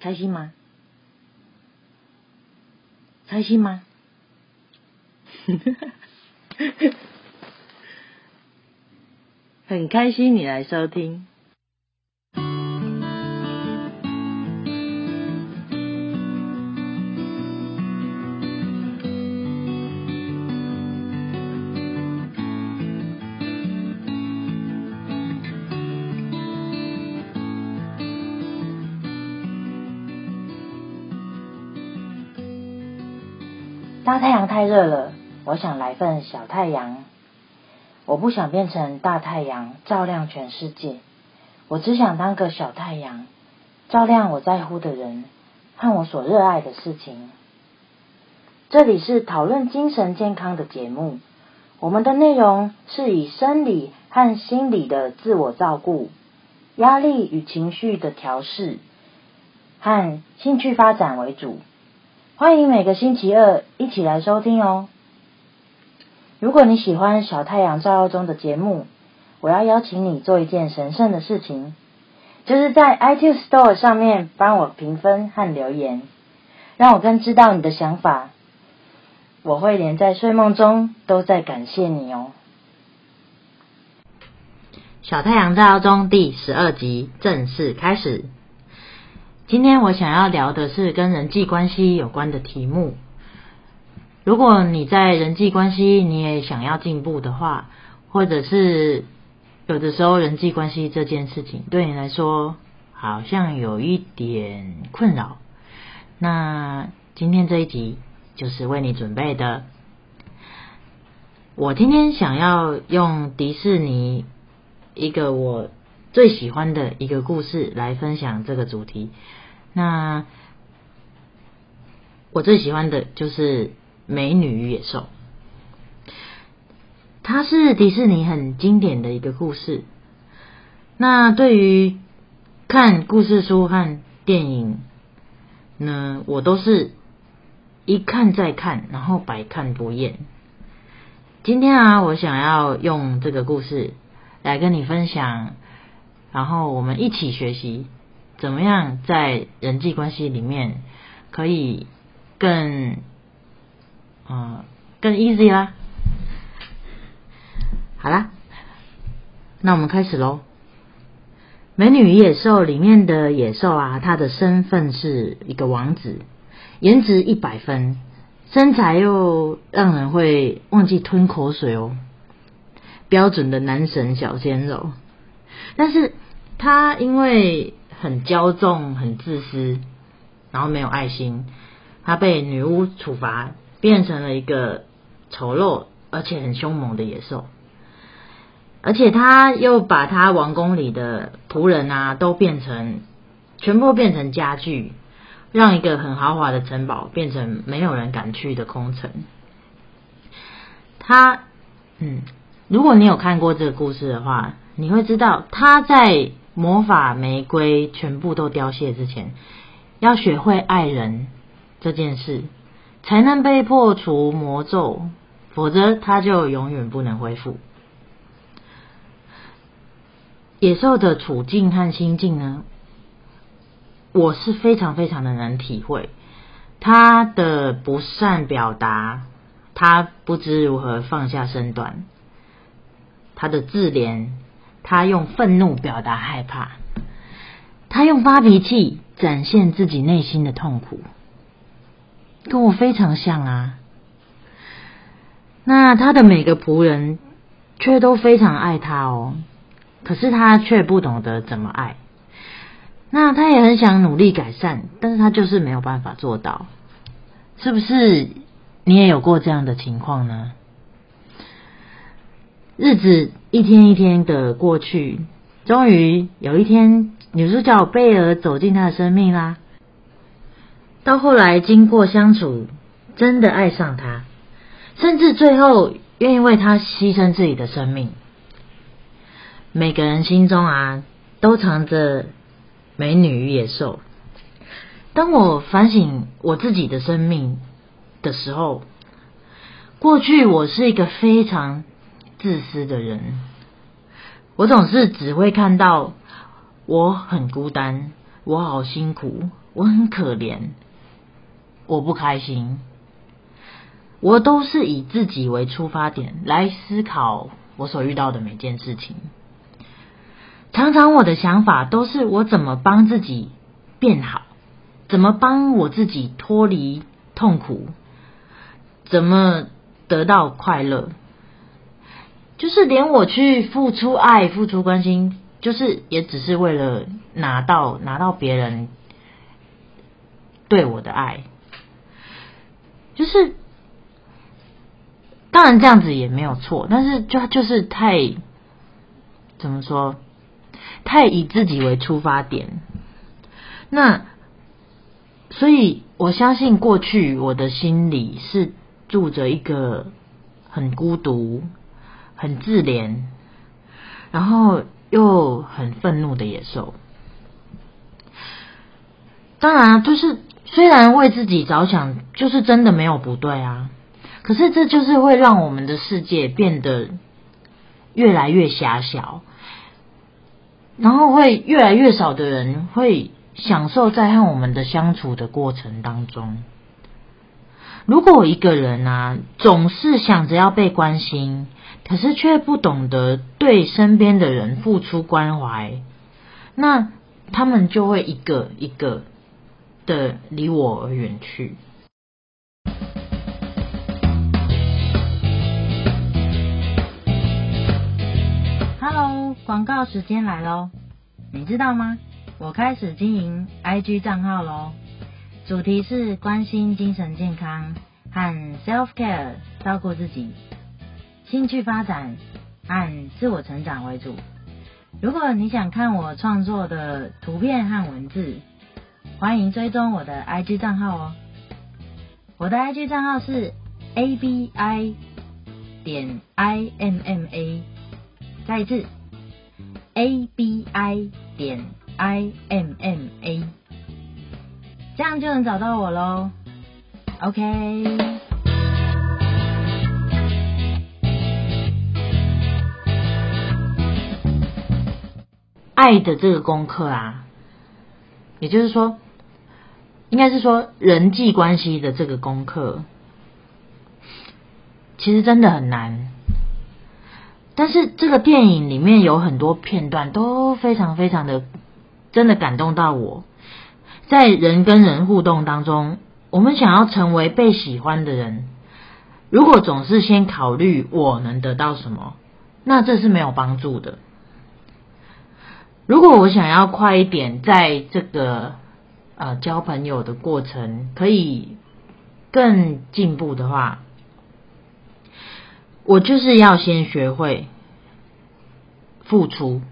开心吗？开心吗？很开心你来收听。太阳太热了，我想来份小太阳。我不想变成大太阳，照亮全世界。我只想当个小太阳，照亮我在乎的人和我所热爱的事情。这里是讨论精神健康的节目，我们的内容是以生理和心理的自我照顾、压力与情绪的调试和兴趣发展为主。欢迎每个星期二一起来收听哦。如果你喜欢小太阳照耀中的节目，我要邀请你做一件神圣的事情，就是在 iTunes Store 上面帮我评分和留言，让我更知道你的想法。我会连在睡梦中都在感谢你哦。小太阳照耀中第十二集正式开始。今天我想要聊的是跟人际关系有关的题目。如果你在人际关系你也想要进步的话，或者是有的时候人际关系这件事情对你来说好像有一点困扰，那今天这一集就是为你准备的。我今天想要用迪士尼一个我最喜欢的一个故事来分享这个主题。那我最喜欢的就是《美女与野兽》，它是迪士尼很经典的一个故事。那对于看故事书和电影呢，我都是一看再看，然后百看不厌。今天啊，我想要用这个故事来跟你分享，然后我们一起学习。怎么样在人际关系里面可以更，呃，更 easy 啦？好啦，那我们开始喽。《美女与野兽》里面的野兽啊，他的身份是一个王子，颜值一百分，身材又让人会忘记吞口水哦，标准的男神小鲜肉。但是他因为很骄纵，很自私，然后没有爱心。他被女巫处罚，变成了一个丑陋而且很凶猛的野兽。而且他又把他王宫里的仆人啊，都变成全部变成家具，让一个很豪华的城堡变成没有人敢去的空城。他，嗯，如果你有看过这个故事的话，你会知道他在。魔法玫瑰全部都凋谢之前，要学会爱人这件事，才能被破除魔咒，否则他就永远不能恢复。野兽的处境和心境呢，我是非常非常的能体会。他的不善表达，他不知如何放下身段，他的自怜。他用愤怒表达害怕，他用发脾气展现自己内心的痛苦，跟我非常像啊。那他的每个仆人却都非常爱他哦，可是他却不懂得怎么爱。那他也很想努力改善，但是他就是没有办法做到。是不是你也有过这样的情况呢？日子一天一天的过去，终于有一天，女主角贝儿走进他的生命啦。到后来，经过相处，真的爱上他，甚至最后愿意为他牺牲自己的生命。每个人心中啊，都藏着美女与野兽。当我反省我自己的生命的时候，过去我是一个非常。自私的人，我总是只会看到我很孤单，我好辛苦，我很可怜，我不开心。我都是以自己为出发点来思考我所遇到的每件事情。常常我的想法都是我怎么帮自己变好，怎么帮我自己脱离痛苦，怎么得到快乐。就是连我去付出爱、付出关心，就是也只是为了拿到拿到别人对我的爱，就是。当然这样子也没有错，但是就就是太怎么说，太以自己为出发点。那所以我相信过去我的心里是住着一个很孤独、很自怜，然后又很愤怒的野兽。当然，就是虽然为自己着想，就是真的没有不对啊。可是这就是会让我们的世界变得越来越狭小，然后会越来越少的人会享受在和我们的相处的过程当中。如果一个人啊，总是想着要被关心，可是却不懂得对身边的人付出关怀，那他们就会一个一个的离我而远去。Hello，广告时间来喽！你知道吗？我开始经营 IG 账号喽，主题是关心精神健康和 self care，照顾自己，兴趣发展和自我成长为主。如果你想看我创作的图片和文字，欢迎追踪我的 IG 账号哦。我的 IG 账号是 abi 点 imma，再一次。A B I 点 I M M A，这样就能找到我喽。OK，爱的这个功课啊，也就是说，应该是说人际关系的这个功课，其实真的很难。但是这个电影里面有很多片段都非常非常的真的感动到我。在人跟人互动当中，我们想要成为被喜欢的人，如果总是先考虑我能得到什么，那这是没有帮助的。如果我想要快一点，在这个呃交朋友的过程可以更进步的话，我就是要先学会付出，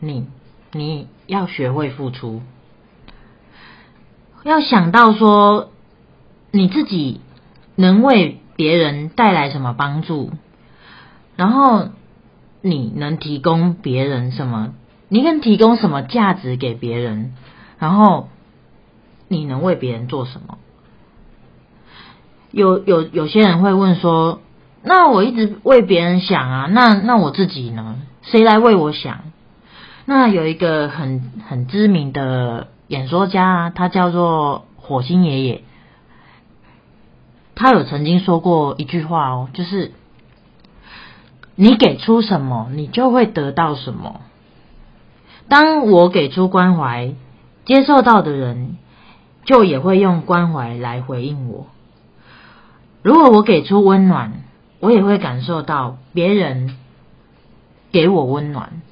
你你要学会付出，要想到说你自己能为别人带来什么帮助，然后你能提供别人什么，你能提供什么价值给别人，然后你能为别人做什么？有有有些人会问说。那我一直为别人想啊，那那我自己呢？谁来为我想？那有一个很很知名的演说家，他叫做火星爷爷，他有曾经说过一句话哦，就是你给出什么，你就会得到什么。当我给出关怀，接受到的人就也会用关怀来回应我。如果我给出温暖，我也会感受到别人给我温暖，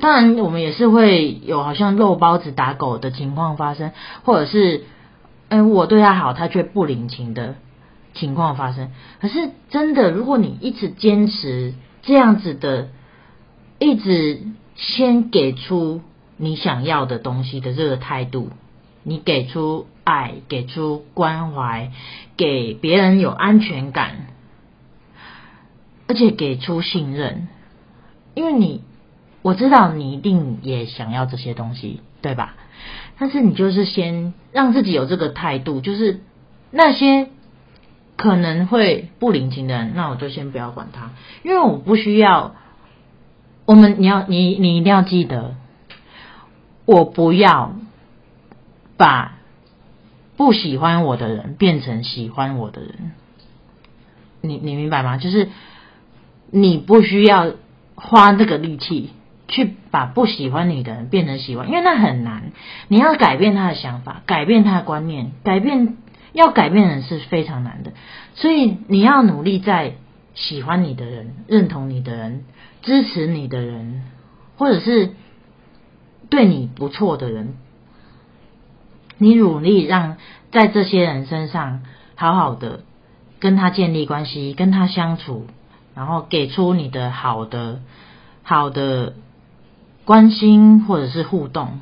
当然我们也是会有好像肉包子打狗的情况发生，或者是，嗯，我对他好，他却不领情的情况发生。可是真的，如果你一直坚持这样子的，一直先给出你想要的东西的这个态度，你给出爱，给出关怀，给别人有安全感。而且给出信任，因为你我知道你一定也想要这些东西，对吧？但是你就是先让自己有这个态度，就是那些可能会不领情的人，那我就先不要管他，因为我不需要。我们你要你你一定要记得，我不要把不喜欢我的人变成喜欢我的人。你你明白吗？就是你不需要花这个力气去把不喜欢你的人变成喜欢，因为那很难。你要改变他的想法，改变他的观念，改变要改变人是非常难的。所以你要努力在喜欢你的人、认同你的人、支持你的人，或者是对你不错的人，你努力让在这些人身上好好的。跟他建立关系，跟他相处，然后给出你的好的、好的关心或者是互动，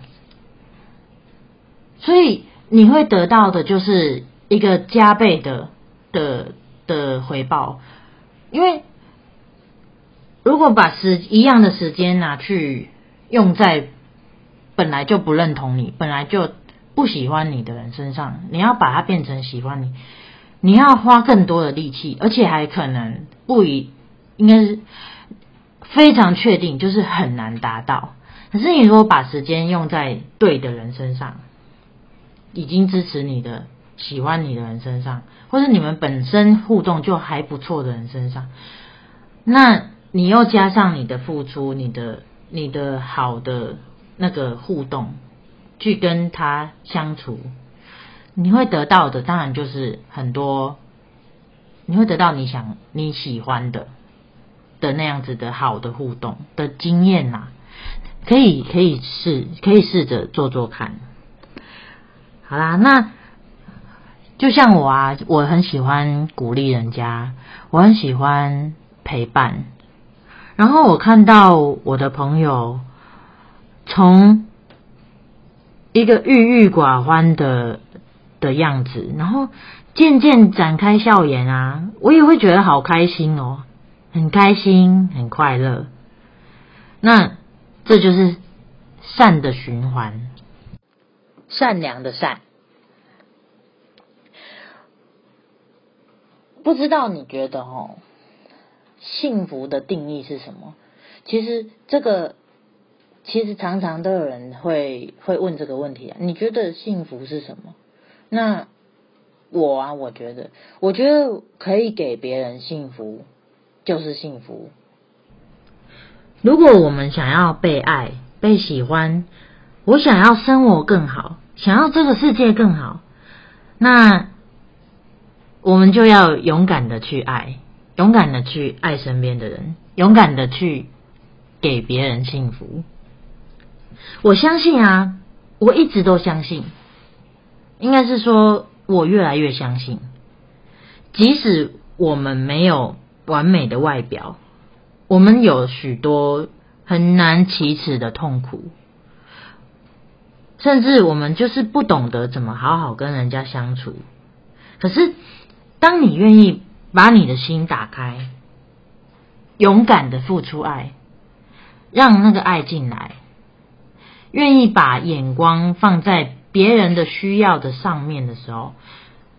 所以你会得到的就是一个加倍的的的回报。因为如果把时一样的时间拿去用在本来就不认同你、本来就不喜欢你的人身上，你要把它变成喜欢你。你要花更多的力气，而且还可能不一，应该是非常确定，就是很难达到。可是你如果把时间用在对的人身上，已经支持你的、喜欢你的人身上，或是你们本身互动就还不错的人身上，那你又加上你的付出、你的、你的好的那个互动，去跟他相处。你会得到的当然就是很多，你会得到你想你喜欢的的那样子的好的互动的经验呐，可以可以试可以试着做做看。好啦，那就像我啊，我很喜欢鼓励人家，我很喜欢陪伴。然后我看到我的朋友从一个郁郁寡欢的。的样子，然后渐渐展开笑颜啊，我也会觉得好开心哦，很开心，很快乐。那这就是善的循环，善良的善。不知道你觉得哦，幸福的定义是什么？其实这个，其实常常都有人会会问这个问题啊。你觉得幸福是什么？那我啊，我觉得，我觉得可以给别人幸福，就是幸福。如果我们想要被爱、被喜欢，我想要生活更好，想要这个世界更好，那我们就要勇敢的去爱，勇敢的去爱身边的人，勇敢的去给别人幸福。我相信啊，我一直都相信。应该是说，我越来越相信，即使我们没有完美的外表，我们有许多很难启齿的痛苦，甚至我们就是不懂得怎么好好跟人家相处。可是，当你愿意把你的心打开，勇敢的付出爱，让那个爱进来，愿意把眼光放在。别人的需要的上面的时候，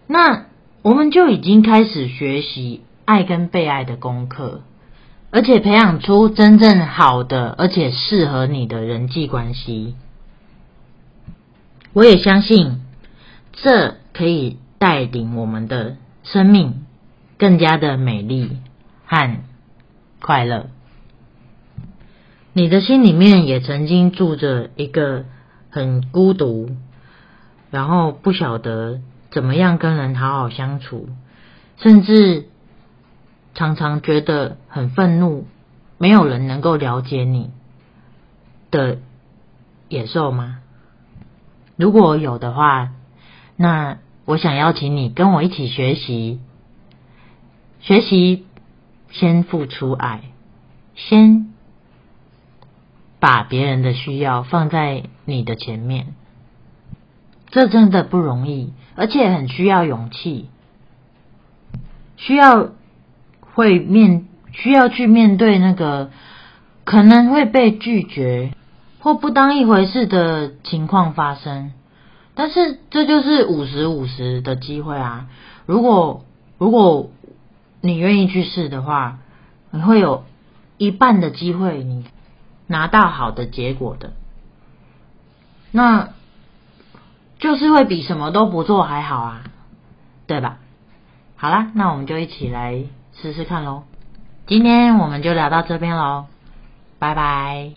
那我们就已经开始学习爱跟被爱的功课，而且培养出真正好的而且适合你的人际关系。我也相信，这可以带领我们的生命更加的美丽和快乐。你的心里面也曾经住着一个很孤独。然后不晓得怎么样跟人好好相处，甚至常常觉得很愤怒，没有人能够了解你的野兽吗？如果有的话，那我想邀请你跟我一起学习，学习先付出爱，先把别人的需要放在你的前面。这真的不容易，而且很需要勇气，需要会面需要去面对那个可能会被拒绝或不当一回事的情况发生。但是这就是五十五十的机会啊。如果如果你愿意去试的话你会有一半的机会你拿到好的结果的。那就是会比什么都不做还好啊对吧？好啦那我们就一起来试试看喽今天我们就聊到这边喽拜拜。